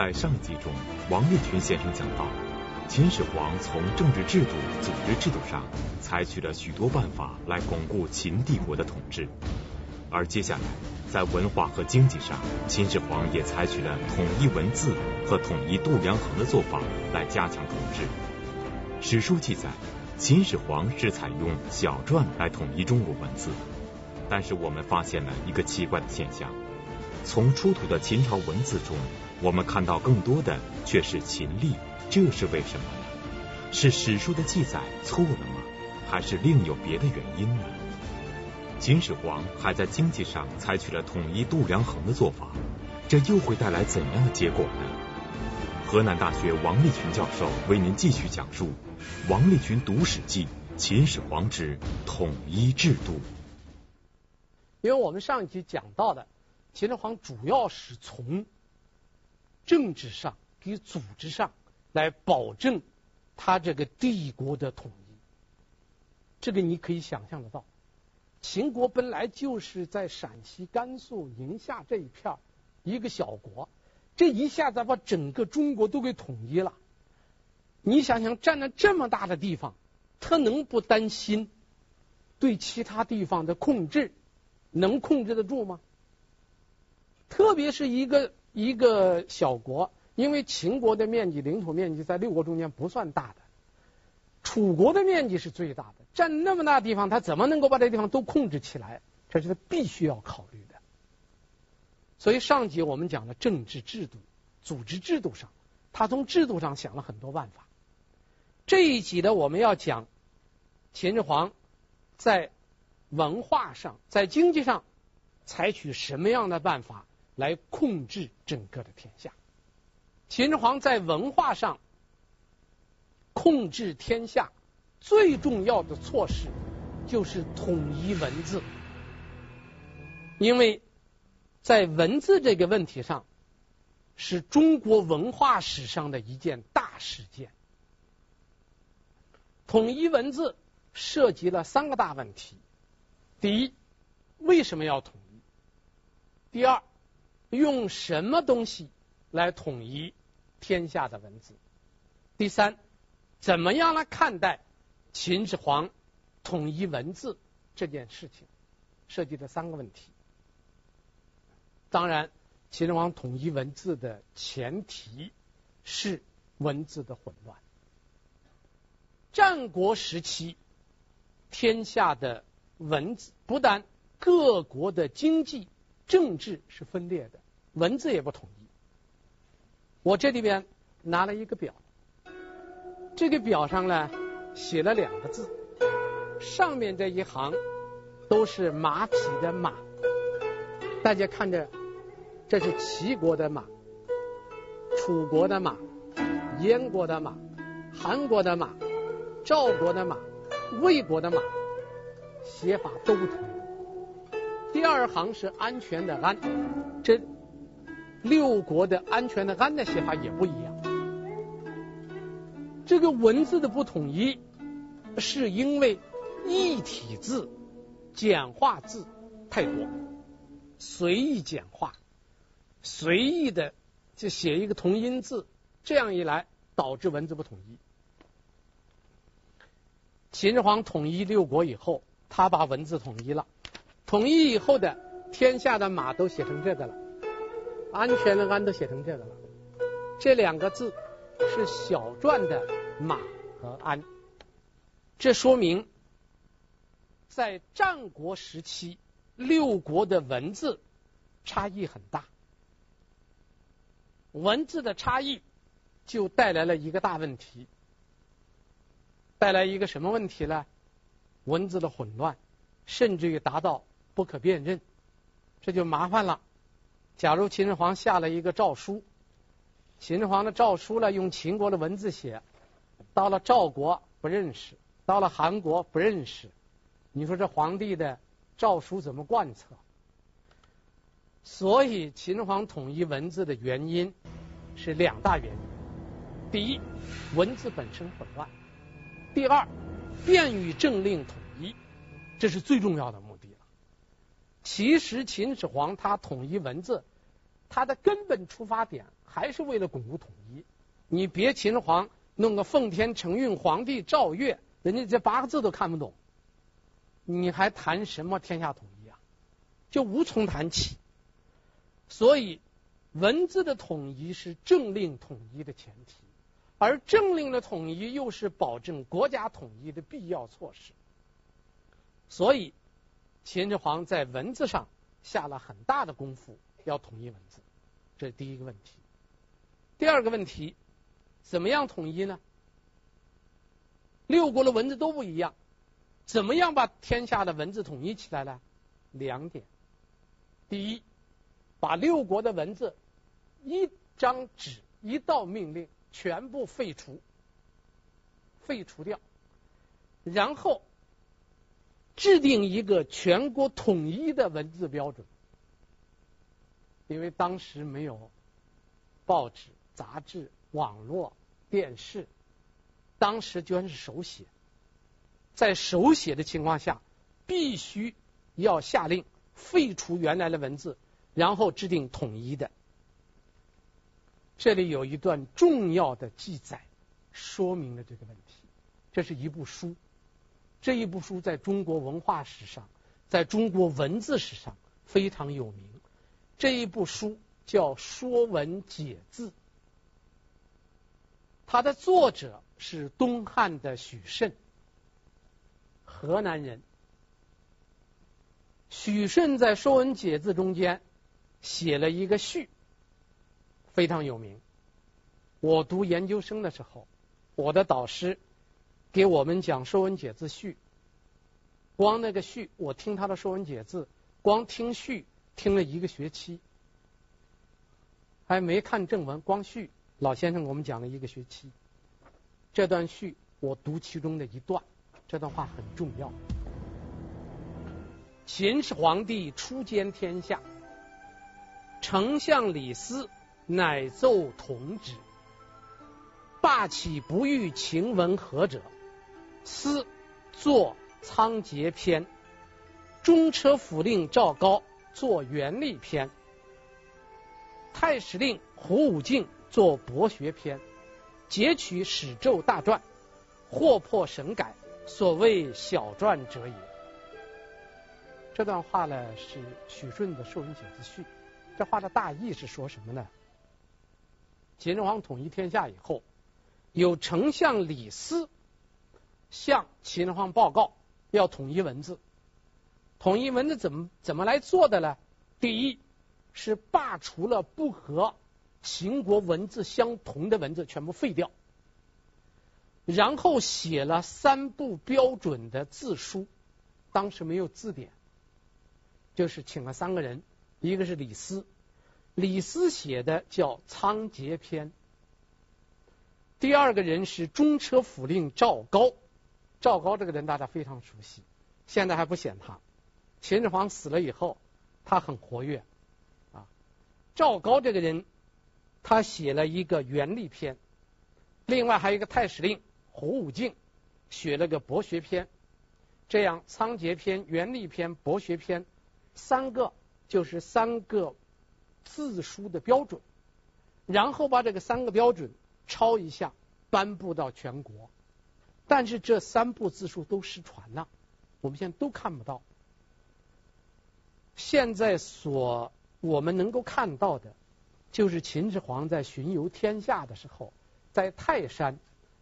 在上集中，王立群先生讲到，秦始皇从政治制度、组织制度上采取了许多办法来巩固秦帝国的统治，而接下来在文化和经济上，秦始皇也采取了统一文字和统一度量衡的做法来加强统治。史书记载，秦始皇是采用小篆来统一中国文字，但是我们发现了一个奇怪的现象。从出土的秦朝文字中，我们看到更多的却是秦隶，这是为什么呢？是史书的记载错了吗？还是另有别的原因呢？秦始皇还在经济上采取了统一度量衡的做法，这又会带来怎样的结果呢？河南大学王立群教授为您继续讲述《王立群读史记·秦始皇之统一制度》。因为我们上一集讲到的。秦始皇主要是从政治上给组织上来保证他这个帝国的统一，这个你可以想象得到。秦国本来就是在陕西、甘肃、宁夏这一片一个小国，这一下子把整个中国都给统一了。你想想，占了这么大的地方，他能不担心对其他地方的控制？能控制得住吗？特别是一个一个小国，因为秦国的面积、领土面积在六国中间不算大的，楚国的面积是最大的，占那么大地方，他怎么能够把这地方都控制起来？这是他必须要考虑的。所以上集我们讲了政治制度、组织制度上，他从制度上想了很多办法。这一集呢，我们要讲秦始皇在文化上、在经济上采取什么样的办法？来控制整个的天下。秦始皇在文化上控制天下最重要的措施就是统一文字，因为在文字这个问题上是中国文化史上的一件大事件。统一文字涉及了三个大问题：第一，为什么要统一？第二，用什么东西来统一天下的文字？第三，怎么样来看待秦始皇统一文字这件事情？涉及的三个问题。当然，秦始皇统一文字的前提是文字的混乱。战国时期，天下的文字不但各国的经济。政治是分裂的，文字也不统一。我这里边拿了一个表，这个表上呢写了两个字，上面这一行都是马匹的马，大家看着，这是齐国的马、楚国的马、燕国的马、韩国的马、赵国的马、魏国的马，写法都不同。第二行是安全的安，这六国的安全的安的写法也不一样。这个文字的不统一，是因为异体字、简化字太多，随意简化，随意的就写一个同音字，这样一来导致文字不统一。秦始皇统一六国以后，他把文字统一了。统一以后的天下的马都写成这个了，安全的安都写成这个了。这两个字是小篆的马和安，这说明在战国时期六国的文字差异很大。文字的差异就带来了一个大问题，带来一个什么问题呢？文字的混乱，甚至于达到。不可辨认，这就麻烦了。假如秦始皇下了一个诏书，秦始皇的诏书呢，用秦国的文字写，到了赵国不认识，到了韩国不认识，你说这皇帝的诏书怎么贯彻？所以秦始皇统一文字的原因是两大原因：第一，文字本身混乱；第二，便于政令统一，这是最重要的。其实秦始皇他统一文字，他的根本出发点还是为了巩固统一。你别秦始皇弄个奉天承运皇帝诏曰，人家这八个字都看不懂，你还谈什么天下统一啊？就无从谈起。所以，文字的统一是政令统一的前提，而政令的统一又是保证国家统一的必要措施。所以，秦始皇在文字上下了很大的功夫。要统一文字，这是第一个问题。第二个问题，怎么样统一呢？六国的文字都不一样，怎么样把天下的文字统一起来呢？两点：第一，把六国的文字一张纸、一道命令全部废除，废除掉，然后制定一个全国统一的文字标准。因为当时没有报纸、杂志、网络、电视，当时居然是手写。在手写的情况下，必须要下令废除原来的文字，然后制定统一的。这里有一段重要的记载，说明了这个问题。这是一部书，这一部书在中国文化史上，在中国文字史上非常有名。这一部书叫《说文解字》，它的作者是东汉的许慎，河南人。许慎在《说文解字》中间写了一个序，非常有名。我读研究生的时候，我的导师给我们讲《说文解字》序，光那个序，我听他的《说文解字》，光听序。听了一个学期，还没看正文，光序。老先生给我们讲了一个学期。这段序我读其中的一段，这段话很重要。秦始皇帝初兼天下，丞相李斯乃奏统旨，罢岂不欲秦文和者，斯作仓颉篇。中车府令赵高。作元历篇，太史令胡武进作博学篇，截取史胄大传，或破神改，所谓小传者也。这段话呢是许顺的《说文解字序》，这话的大意是说什么呢？秦始皇统一天下以后，有丞相李斯向秦始皇报告要统一文字。统一文字怎么怎么来做的呢？第一是罢除了不和秦国文字相同的文字，全部废掉。然后写了三部标准的字书，当时没有字典，就是请了三个人，一个是李斯，李斯写的叫仓颉篇。第二个人是中车府令赵高，赵高这个人大家非常熟悉，现在还不显他。秦始皇死了以后，他很活跃啊。赵高这个人，他写了一个元历篇，另外还有一个太史令胡武敬写了个博学篇。这样仓颉篇、元历篇、博学篇三个就是三个字书的标准，然后把这个三个标准抄一下，颁布到全国。但是这三部字书都失传了，我们现在都看不到。现在所我们能够看到的，就是秦始皇在巡游天下的时候，在泰山，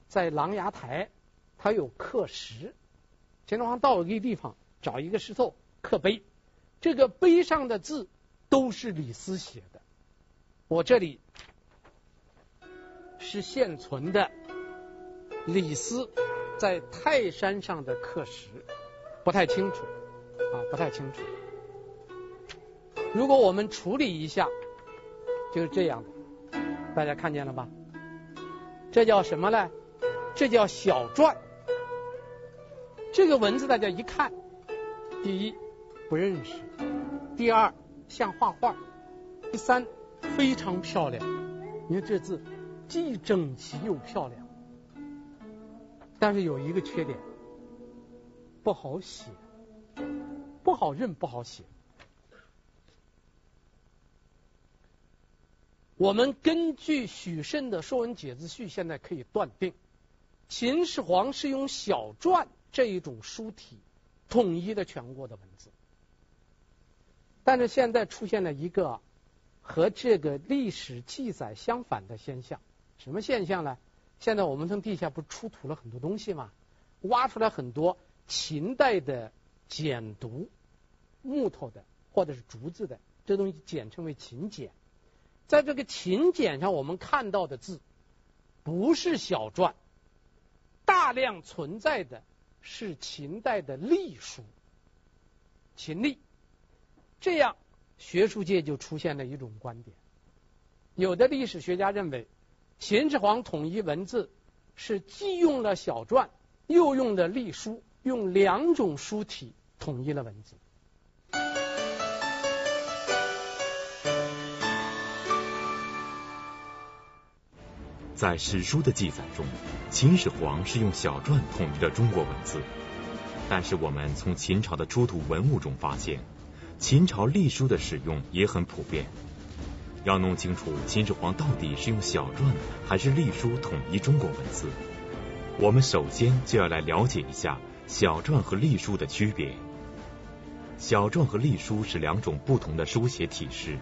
在琅琊台，他有刻石。秦始皇到了一个地方，找一个石头刻碑，这个碑上的字都是李斯写的。我这里是现存的李斯在泰山上的刻石，不太清楚啊，不太清楚。如果我们处理一下，就是这样的，大家看见了吧？这叫什么呢？这叫小篆。这个文字大家一看，第一不认识，第二像画画，第三非常漂亮。你看这字既整齐又漂亮，但是有一个缺点，不好写，不好认，不好写。我们根据许慎的《说文解字序》，现在可以断定，秦始皇是用小篆这一种书体统一的全国的文字。但是现在出现了一个和这个历史记载相反的现象，什么现象呢？现在我们从地下不出土了很多东西吗？挖出来很多秦代的简牍，木头的或者是竹子的，这东西简称为秦简。在这个秦简上，我们看到的字不是小篆，大量存在的是秦代的隶书，秦隶。这样，学术界就出现了一种观点：有的历史学家认为，秦始皇统一文字是既用了小篆，又用的隶书，用两种书体统一了文字。在史书的记载中，秦始皇是用小篆统一了中国文字。但是我们从秦朝的出土文物中发现，秦朝隶书的使用也很普遍。要弄清楚秦始皇到底是用小篆还是隶书统一中国文字，我们首先就要来了解一下小篆和隶书的区别。小篆和隶书是两种不同的书写体式。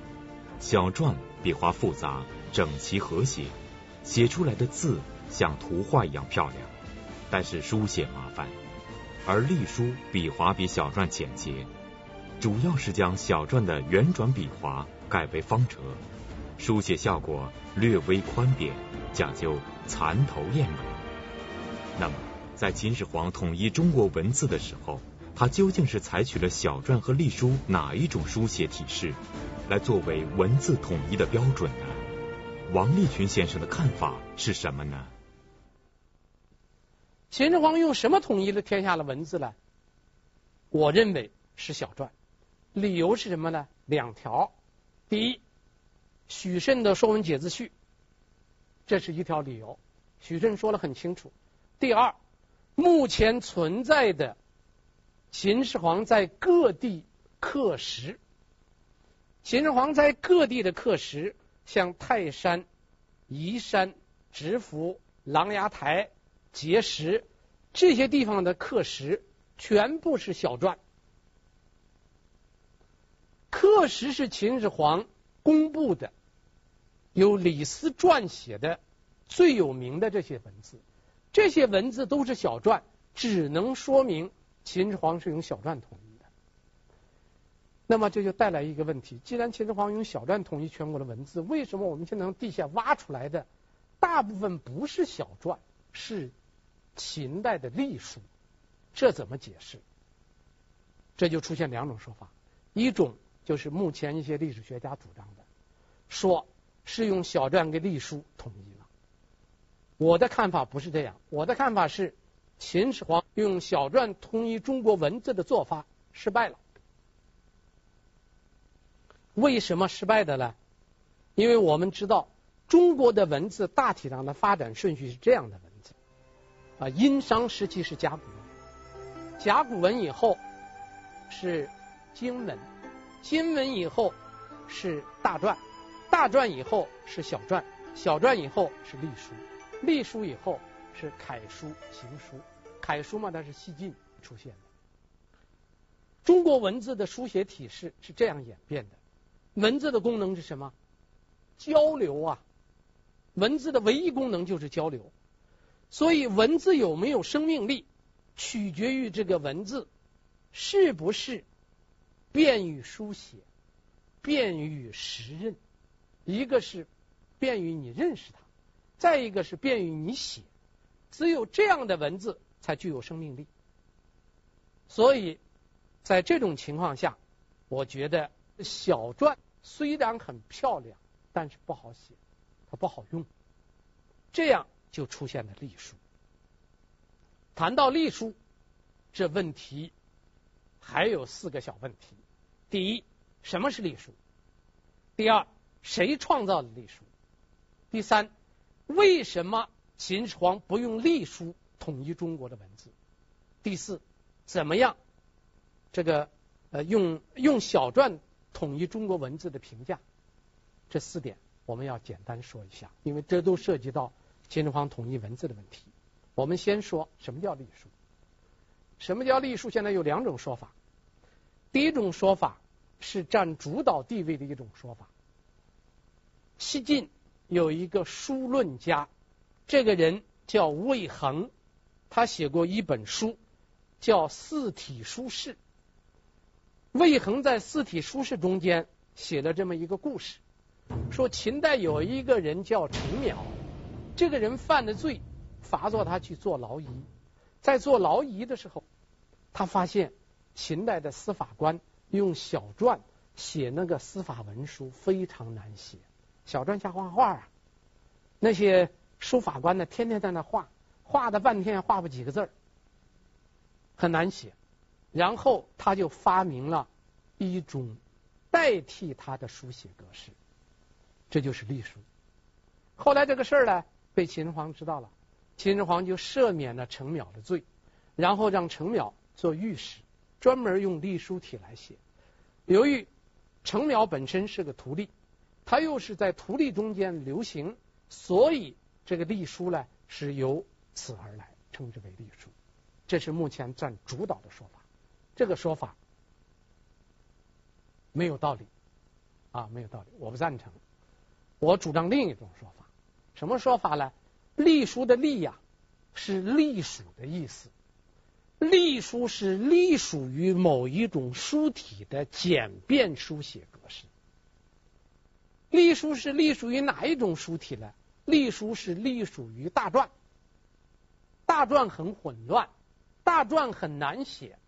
小篆笔画复杂、整齐和谐。写出来的字像图画一样漂亮，但是书写麻烦；而隶书笔画比小篆简洁，主要是将小篆的圆转笔画改为方折，书写效果略微宽扁，讲究蚕头燕尾。那么，在秦始皇统一中国文字的时候，他究竟是采取了小篆和隶书哪一种书写体式，来作为文字统一的标准呢？王立群先生的看法是什么呢？秦始皇用什么统一了天下的文字呢？我认为是小篆。理由是什么呢？两条。第一，许慎的《说文解字序》，这是一条理由，许慎说的很清楚。第二，目前存在的秦始皇在各地刻石，秦始皇在各地的刻石。像泰山、宜山、直孚、琅琊台、碣石这些地方的刻石，全部是小篆。刻石是秦始皇公布的，由李斯撰写的最有名的这些文字，这些文字都是小篆，只能说明秦始皇是用小篆统一的。那么这就带来一个问题：既然秦始皇用小篆统一全国的文字，为什么我们现在从地下挖出来的大部分不是小篆，是秦代的隶书？这怎么解释？这就出现两种说法：一种就是目前一些历史学家主张的，说是用小篆跟隶书统一了。我的看法不是这样，我的看法是秦始皇用小篆统一中国文字的做法失败了。为什么失败的呢？因为我们知道中国的文字大体上的发展顺序是这样的：文字啊，殷商时期是甲骨文，甲骨文以后是金文，金文以后是大篆，大篆以后是小篆，小篆以后是隶书，隶书以后是楷书、行书。楷书嘛，它是西晋出现的。中国文字的书写体式是这样演变的。文字的功能是什么？交流啊！文字的唯一功能就是交流，所以文字有没有生命力，取决于这个文字是不是便于书写、便于识认。一个是便于你认识它，再一个是便于你写。只有这样的文字才具有生命力。所以在这种情况下，我觉得小篆。虽然很漂亮，但是不好写，它不好用，这样就出现了隶书。谈到隶书，这问题还有四个小问题：第一，什么是隶书？第二，谁创造的隶书？第三，为什么秦始皇不用隶书统一中国的文字？第四，怎么样这个呃用用小篆？统一中国文字的评价，这四点我们要简单说一下，因为这都涉及到秦始皇统一文字的问题。我们先说什么叫隶书？什么叫隶书？现在有两种说法。第一种说法是占主导地位的一种说法。西晋有一个书论家，这个人叫魏衡，他写过一本书叫《四体书事》。魏衡在《四体书事》中间写了这么一个故事，说秦代有一个人叫程邈，这个人犯了罪，罚作他去做劳役。在做劳役的时候，他发现秦代的司法官用小篆写那个司法文书非常难写，小篆像画画啊。那些书法官呢，天天在那画，画的半天画不几个字儿，很难写。然后他就发明了一种代替他的书写格式，这就是隶书。后来这个事儿呢，被秦始皇知道了，秦始皇就赦免了程邈的罪，然后让程邈做御史，专门用隶书体来写。由于程邈本身是个徒隶，他又是在徒隶中间流行，所以这个隶书呢是由此而来，称之为隶书。这是目前占主导的说法。这个说法没有道理啊，没有道理，我不赞成。我主张另一种说法，什么说法呢？隶书的隶呀，是隶属的意思。隶书是隶属于某一种书体的简便书写格式。隶书是隶属于哪一种书体呢？隶书是隶属于大篆。大篆很混乱，大篆很难写。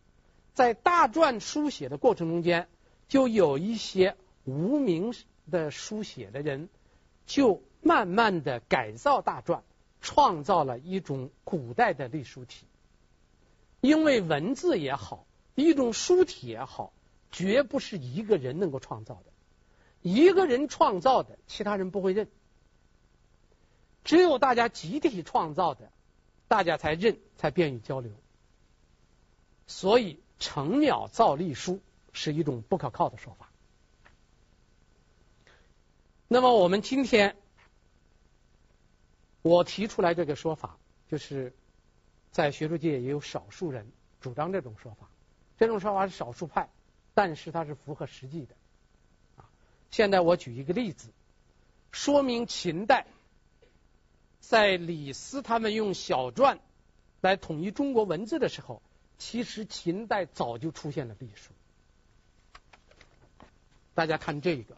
在大篆书写的过程中间，就有一些无名的书写的人，就慢慢的改造大篆，创造了一种古代的隶书体。因为文字也好，一种书体也好，绝不是一个人能够创造的。一个人创造的，其他人不会认；只有大家集体创造的，大家才认，才便于交流。所以。成鸟造隶书是一种不可靠的说法。那么我们今天我提出来这个说法，就是在学术界也有少数人主张这种说法。这种说法是少数派，但是它是符合实际的。啊，现在我举一个例子，说明秦代在李斯他们用小篆来统一中国文字的时候。其实秦代早就出现了隶书，大家看这个，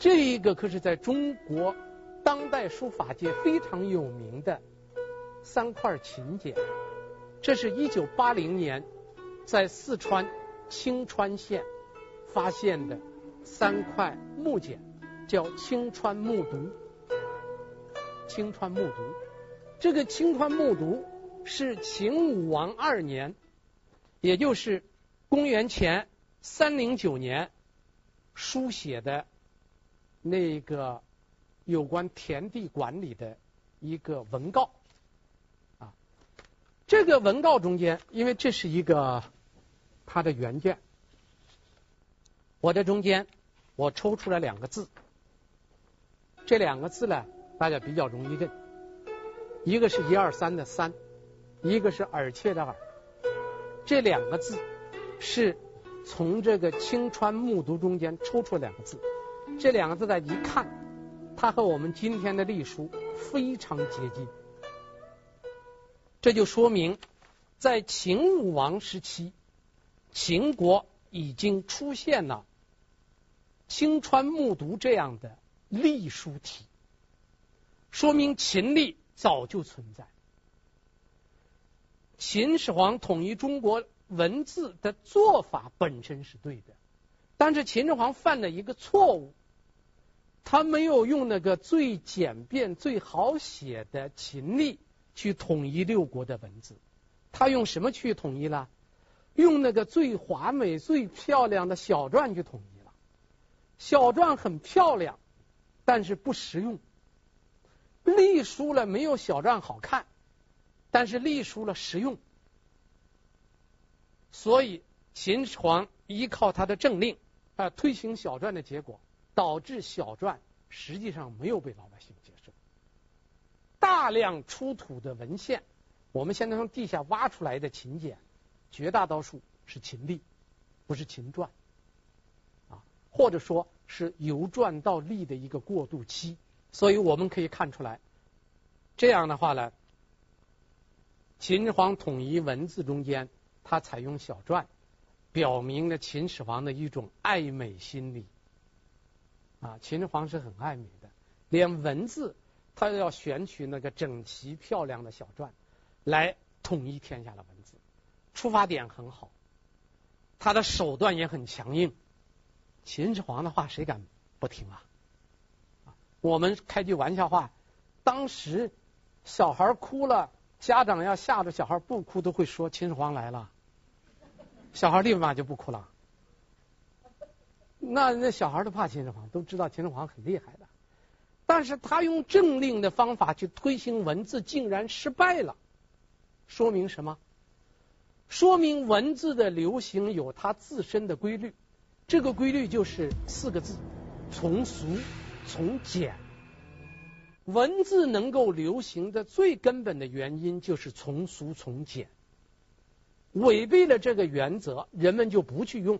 这一个可是在中国当代书法界非常有名的三块秦简，这是一九八零年在四川青川县发现的三块木简，叫青川木牍。青川木牍，这个青川木牍。是秦武王二年，也就是公元前三零九年书写的那个有关田地管理的一个文告。这个文告中间，因为这是一个它的原件，我在中间我抽出来两个字，这两个字呢，大家比较容易认，一个是一二三的三。一个是耳切的耳，这两个字是从这个青川木牍中间抽出两个字，这两个字呢一看，它和我们今天的隶书非常接近，这就说明在秦武王时期，秦国已经出现了青川木牍这样的隶书体，说明秦隶早就存在。秦始皇统一中国文字的做法本身是对的，但是秦始皇犯了一个错误，他没有用那个最简便、最好写的秦隶去统一六国的文字，他用什么去统一了？用那个最华美、最漂亮的小篆去统一了。小篆很漂亮，但是不实用。隶书了没有小篆好看。但是隶书了实用，所以秦始皇依靠他的政令啊推行小篆的结果，导致小篆实际上没有被老百姓接受。大量出土的文献，我们现在从地下挖出来的秦简，绝大多数是秦隶，不是秦篆，啊，或者说是由篆到隶的一个过渡期。所以我们可以看出来，这样的话呢，秦始皇统一文字中间，他采用小篆，表明了秦始皇的一种爱美心理。啊，秦始皇是很爱美的，连文字他要选取那个整齐漂亮的小篆来统一天下的文字，出发点很好，他的手段也很强硬。秦始皇的话谁敢不听啊？我们开句玩笑话，当时小孩哭了，家长要吓着小孩不哭，都会说秦始皇来了，小孩立马就不哭了。那那小孩都怕秦始皇，都知道秦始皇很厉害，但是他用政令的方法去推行文字，竟然失败了，说明什么？说明文字的流行有它自身的规律，这个规律就是四个字：从俗从简。文字能够流行的最根本的原因就是从俗从简，违背了这个原则，人们就不去用。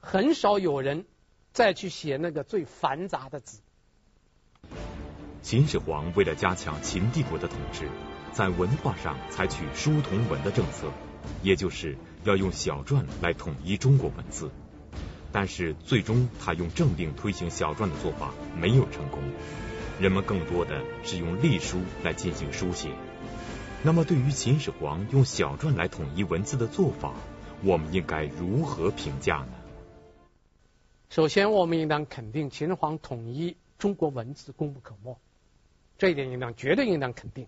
很少有人再去写那个最繁杂的字。秦始皇为了加强秦帝国的统治，在文化上采取书同文的政策，也就是要用小篆来统一中国文字。但是最终他用政令推行小篆的做法没有成功，人们更多的是用隶书来进行书写。那么对于秦始皇用小篆来统一文字的做法，我们应该如何评价呢？首先，我们应当肯定秦始皇统一中国文字功不可没，这一点应当绝对应当肯定。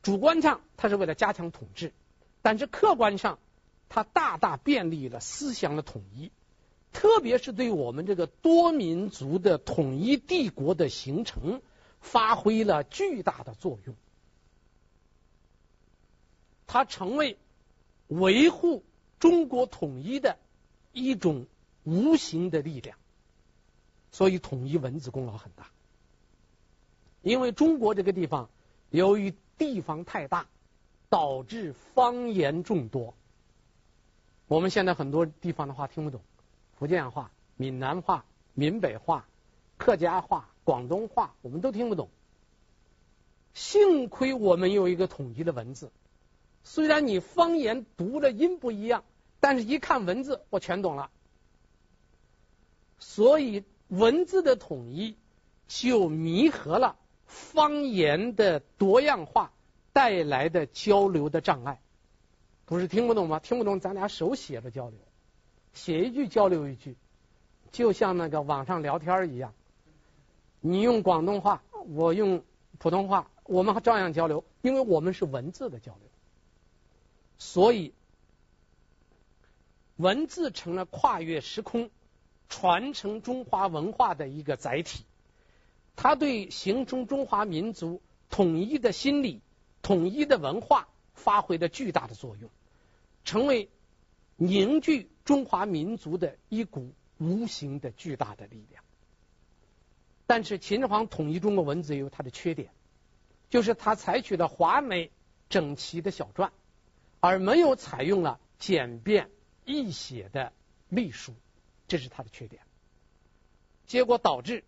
主观上，他是为了加强统治，但是客观上，他大大便利了思想的统一，特别是对我们这个多民族的统一帝国的形成，发挥了巨大的作用。他成为维护中国统一的一种。无形的力量，所以统一文字功劳很大。因为中国这个地方，由于地方太大，导致方言众多。我们现在很多地方的话听不懂，福建话、闽南话、闽北话、客家话、广东话，我们都听不懂。幸亏我们有一个统一的文字，虽然你方言读的音不一样，但是一看文字，我全懂了。所以文字的统一就弥合了方言的多样化带来的交流的障碍。不是听不懂吗？听不懂，咱俩手写着交流，写一句交流一句，就像那个网上聊天一样。你用广东话，我用普通话，我们还照样交流，因为我们是文字的交流。所以文字成了跨越时空。传承中华文化的一个载体，它对形成中华民族统一的心理、统一的文化发挥了巨大的作用，成为凝聚中华民族的一股无形的巨大的力量。但是秦始皇统一中国文字有它的缺点，就是他采取了华美整齐的小篆，而没有采用了简便易写的隶书。这是他的缺点，结果导致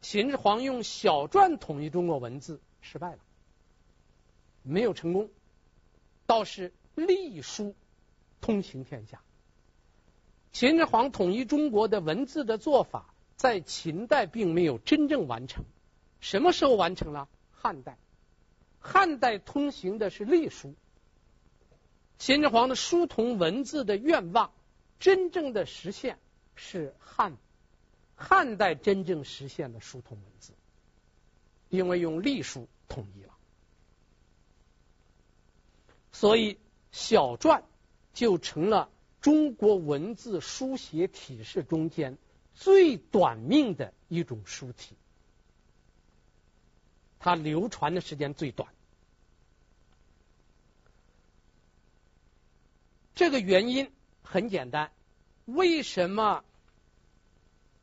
秦始皇用小篆统一中国文字失败了，没有成功，倒是隶书通行天下。秦始皇统一中国的文字的做法，在秦代并没有真正完成，什么时候完成了？汉代，汉代通行的是隶书，秦始皇的书同文字的愿望真正的实现。是汉汉代真正实现了书同文字，因为用隶书统一了，所以小篆就成了中国文字书写体式中间最短命的一种书体，它流传的时间最短。这个原因很简单。为什么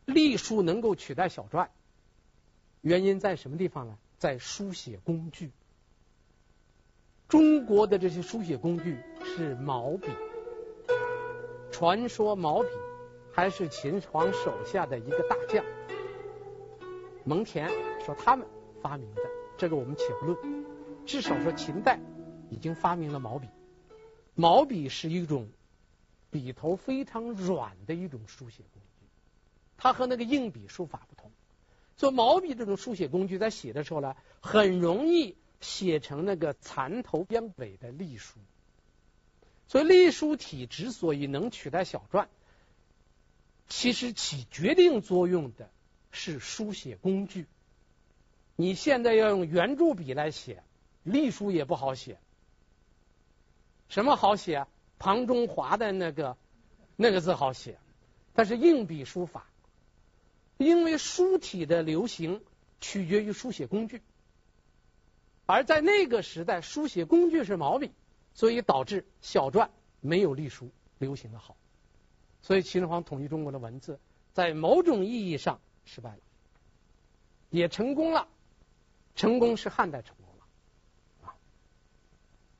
隶书能够取代小篆，原因在什么地方呢？在书写工具。中国的这些书写工具是毛笔，传说毛笔还是秦始皇手下的一个大将蒙恬说他们发明的，这个我们且不论，至少说秦代已经发明了毛笔。毛笔是一种笔头非常软的一种书写工具，它和那个硬笔书法不同。所以毛笔这种书写工具在写的时候呢，很容易。写成那个残头边尾的隶书，所以隶书体之所以能取代小篆，其实起决定作用的是书写工具。你现在要用圆珠笔来写隶书也不好写，什么好写？庞中华的那个那个字好写，但是硬笔书法，因为书体的流行取决于书写工具。而在那个时代，书写工具是毛笔，所以导致小篆没有隶书流行的好。所以秦始皇统一中国的文字，在某种意义上失败了，也成功了，成功是汉代成功了啊。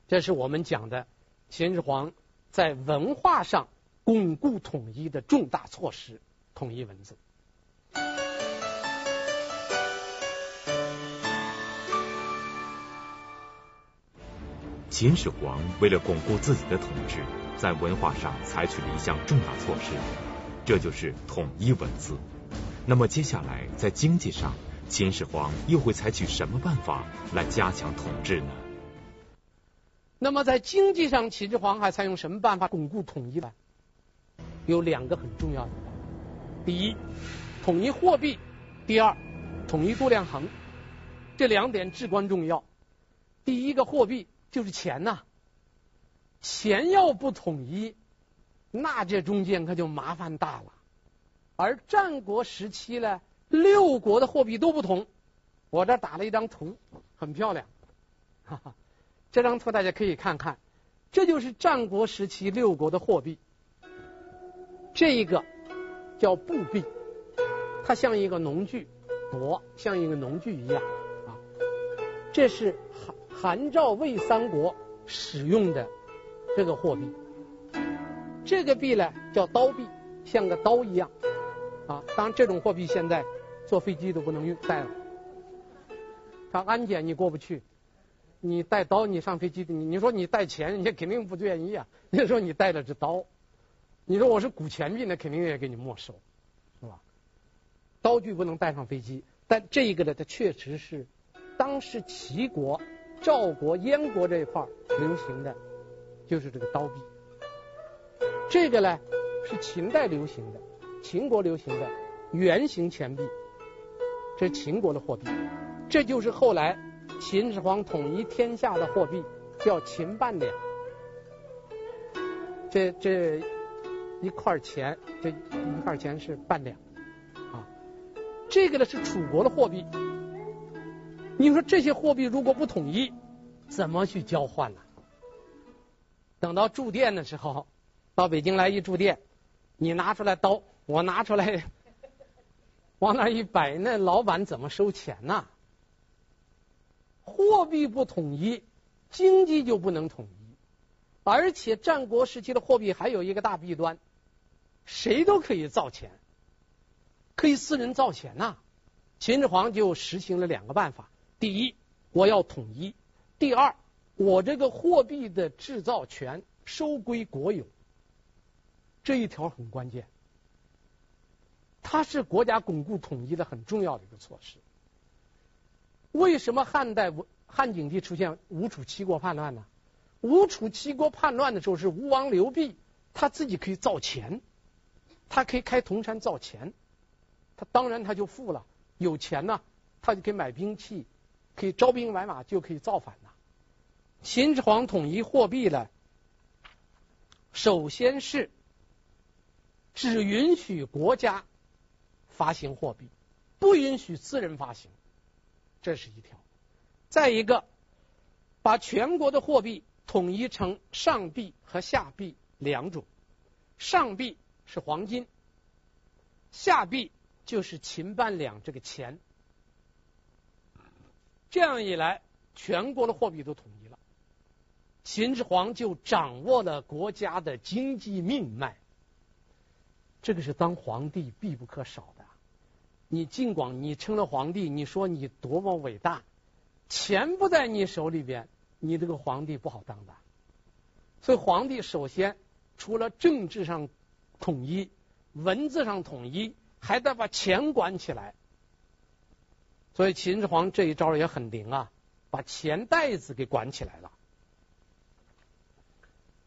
这是我们讲的秦始皇在文化上巩固统一的重大措施——统一文字。秦始皇为了巩固自己的统治，在文化上采取了一项重大措施，这就是统一文字。那么接下来在经济上，秦始皇又会采取什么办法来加强统治呢？那么在经济上，秦始皇还采用什么办法巩固统一呢？有两个很重要的：第一，统一货币；第二，统一度量衡。这两点至关重要。第一个货币。就是钱呐、钱要不统一，那这中间可就麻烦大了。而战国时期呢，六国的货币都不同。我这打了一张图，很漂亮，哈哈。这张图大家可以看看，这就是战国时期六国的货币。这一个叫布币，它像一个农具，帛像一个农具一样啊。这是韩。韩赵魏三国使用的这个货币，这个币呢叫刀币，像个刀一样啊。当然，这种货币现在坐飞机都不能用带了，它安检你过不去。你带刀，你上飞机，你你说你带钱，人家肯定不愿意啊。你说你带了这刀，你说我是古钱币，那肯定也给你没收，是吧？刀具不能带上飞机，但这个呢，它确实是当时齐国。赵国、燕国这一块流行的，就是这个刀币。这个呢是秦代流行的，秦国流行的圆形钱币，这是秦国的货币。这就是后来秦始皇统一天下的货币，叫秦半两。这这一块钱，这一块钱是半两啊。这个呢是楚国的货币。你说这些货币如果不统一，怎么去交换呢？等到住店的时候，到北京来一住店，你拿出来刀，我拿出来，往那一摆，那老板怎么收钱呢？货币不统一，经济就不能统一。而且战国时期的货币还有一个大弊端，谁都可以造钱，可以私人造钱呐。秦始皇就实行了两个办法。第一，我要统一；第二，我这个货币的制造权收归国有。这一条很关键，它是国家巩固统一的很重要的一个措施。为什么汉代汉景帝出现吴楚七国叛乱呢？吴楚七国叛乱的时候是吴王刘濞，他自己可以造钱，他可以开铜山造钱，他当然他就富了，有钱呢，他就可以买兵器。可以招兵买马，就可以造反了。秦始皇统一货币了，首先是只允许国家发行货币，不允许私人发行，这是一条。再一个，把全国的货币统一成上币和下币两种，上币是黄金，下币就是秦半两这个钱。这样一来，全国的货币都统一了，秦始皇就掌握了国家的经济命脉。这个是当皇帝必不可少的。你尽管你称了皇帝，你说你多么伟大，钱不在你手里边，你这个皇帝不好当的。所以皇帝首先除了政治上统一、文字上统一，还得把钱管起来。所以秦始皇这一招也很灵啊，把钱袋子给管起来了。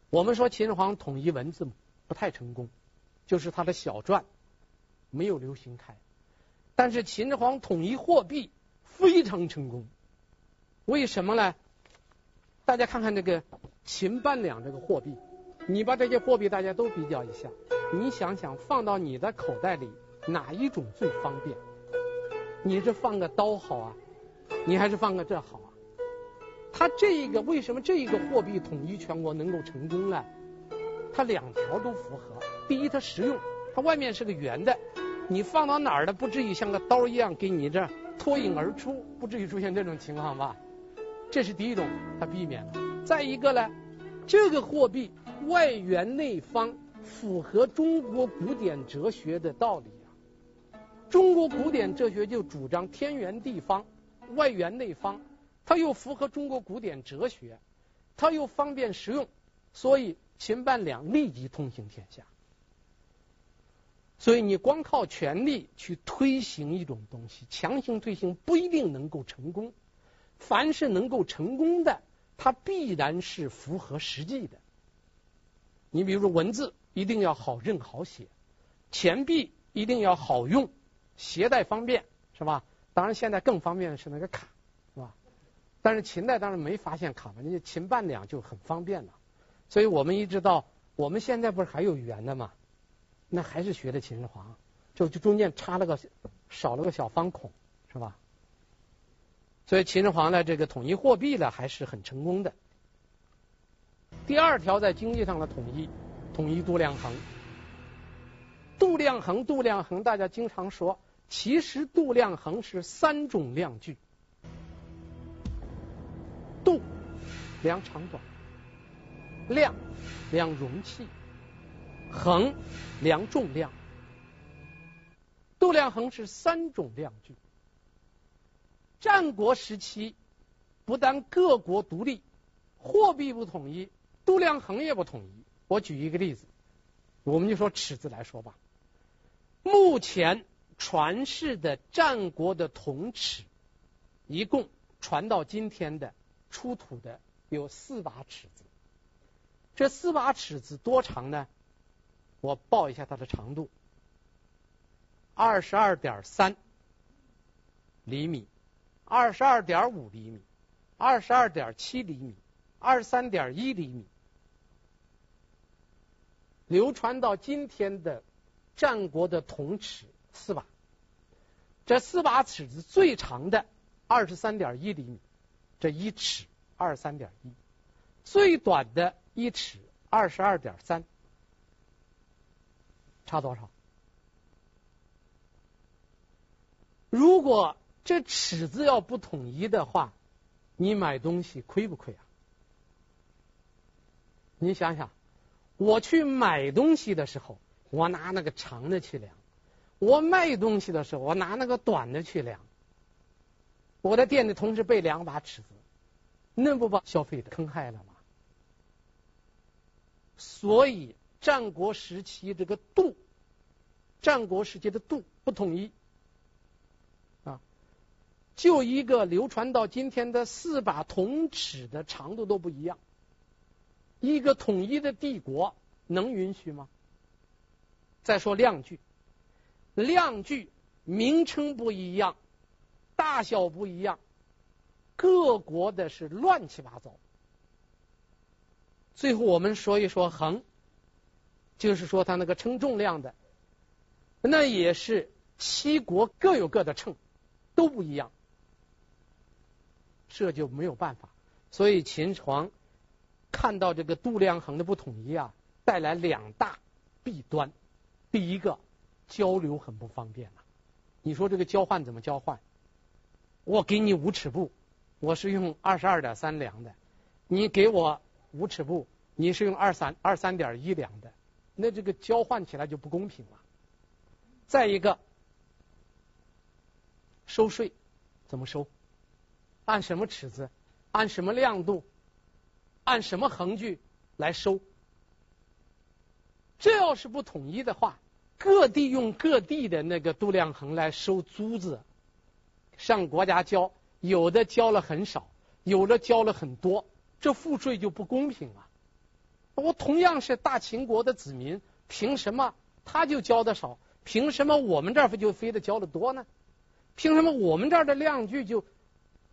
我们说秦始皇统一文字不太成功，就是他的小篆没有流行开。但是秦始皇统一货币非常成功，为什么呢？大家看看这个秦半两这个货币，你把这些货币大家都比较一下，你想想放到你的口袋里，哪一种最方便？你是放个刀好啊，你还是放个这好啊？它这一个为什么这一个货币统一全国能够成功呢？它两条都符合。第一，它实用，它外面是个圆的。你放到哪儿的不至于像个刀一样给你这脱颖而出，不至于出现这种情况吧？这是第一种，它避免了。再一个呢，这个货币外圆内方，符合中国古典哲学的道理啊。中国古典哲学就主张天圆地方，外圆内方，它又符合中国古典哲学，它又方便实用，所以秦半两立即通行天下。所以你光靠权力去推行一种东西，强行推行不一定能够成功。凡是能够成功的，它必然是符合实际的。你比如说文字一定要好认好写，钱币一定要好用，携带方便，是吧？当然现在更方便的是那个卡，是吧？但是秦代当然没发现卡嘛，人家秦半两就很方便了。所以我们一直到我们现在不是还有圆的吗？那还是学的秦始皇，就就中间插了个少了个小方孔，是吧？所以秦始皇呢，这个统一货币呢，还是很成功的。第二条在经济上的统一，统一度量衡。度量衡，度量衡，大家经常说，其实度量衡是三种量具：度量长短，量量容器。衡量重量，度量衡是三种量具。战国时期，不但各国独立，货币不统一，度量衡也不统一。我举一个例子，我们就说尺子来说吧。目前传世的战国的铜尺，一共传到今天的出土的有四把尺子。这四把尺子多长呢？我报一下它的长度，二十二点三厘米，二十二点五厘米，二十二点七厘米，二十三点一厘米。流传到今天的战国的铜尺四把，这四把尺子最长的二十三点一厘米，这一尺二十三点一，最短的一尺二十二点三。差多少？如果这尺子要不统一的话，你买东西亏不亏啊？你想想，我去买东西的时候，我拿那个长的去量；我卖东西的时候，我拿那个短的去量。我在店里同时备两把尺子，那不把消费者坑害了吗？所以。战国时期这个度，战国时期的度不统一啊，就一个流传到今天的四把铜尺的长度都不一样，一个统一的帝国能允许吗？再说量具，量具名称不一样，大小不一样，各国的是乱七八糟。最后我们说一说衡。就是说，他那个称重量的，那也是七国各有各的秤，都不一样，这就没有办法。所以秦始皇看到这个度量衡的不统一啊，带来两大弊端。第一个，交流很不方便了，你说这个交换怎么交换？我给你五尺布，我是用二十二点三量的，你给我五尺布，你是用二三二三点一量的，那这个交换起来就不公平了。再一个，收税怎么收？按什么尺子？按什么亮度？按什么横距来收？这要是不统一的话，各地用各地的那个度量衡来收租子，上国家交，有的交了很少，有的交了很多，这赋税就不公平了。我同样是大秦国的子民，凭什么他就交的少？凭什么我们这儿就非得交的多呢？凭什么我们这儿的量具就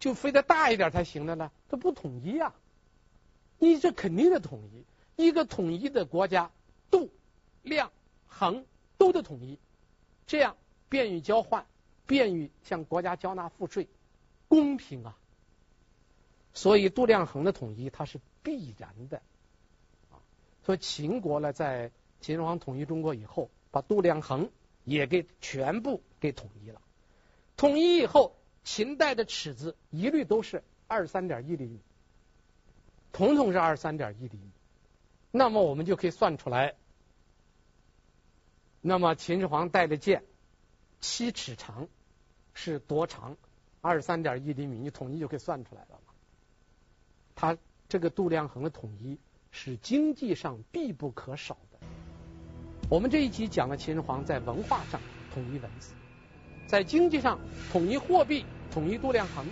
就非得大一点才行的呢？它不统一啊！你这肯定得统一，一个统一的国家，度、量、衡都得统一，这样便于交换，便于向国家交纳赋税，公平啊！所以度量衡的统一它是必然的啊。所以秦国呢，在秦始皇统一中国以后，把度量衡。也给全部给统一了。统一以后，秦代的尺子一律都是二三点一厘米，统统是二三点一厘米。那么我们就可以算出来，那么秦始皇带的剑七尺长是多长？二三点一厘米，你统一就可以算出来了嘛。它这个度量衡的统一是经济上必不可少。我们这一集讲了秦始皇在文化上统一文字，在经济上统一货币、统一度量衡，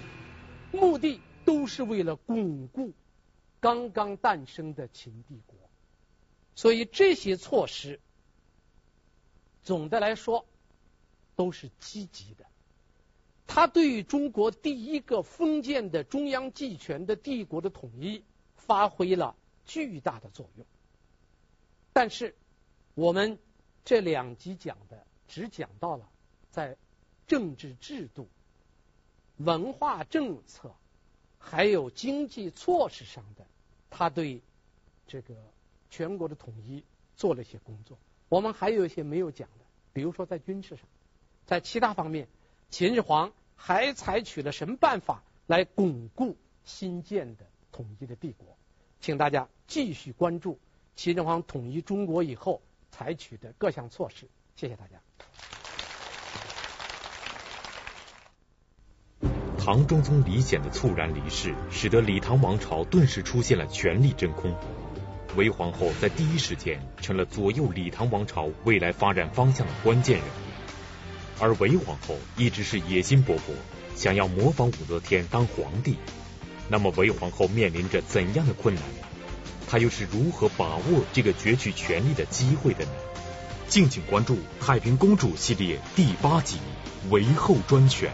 目的都是为了巩固刚刚诞生的秦帝国。所以这些措施，总的来说都是积极的。它对于中国第一个封建的中央集权的帝国的统一发挥了巨大的作用。但是，我们这两集讲的只讲到了在政治制度、文化政策还有经济措施上的，他对这个全国的统一做了一些工作。我们还有一些没有讲的，比如说在军事上，在其他方面，秦始皇还采取了什么办法来巩固新建的统一的帝国？请大家继续关注秦始皇统一中国以后。采取的各项措施，谢谢大家。唐中宗李显的猝然离世，使得李唐王朝顿时出现了权力真空。韦皇后在第一时间成了左右李唐王朝未来发展方向的关键人物，而韦皇后一直是野心勃勃，想要模仿武则天当皇帝。那么韦皇后面临着怎样的困难呢？他又是如何把握这个攫取权力的机会的呢？敬请关注《太平公主》系列第八集《韦后专权》。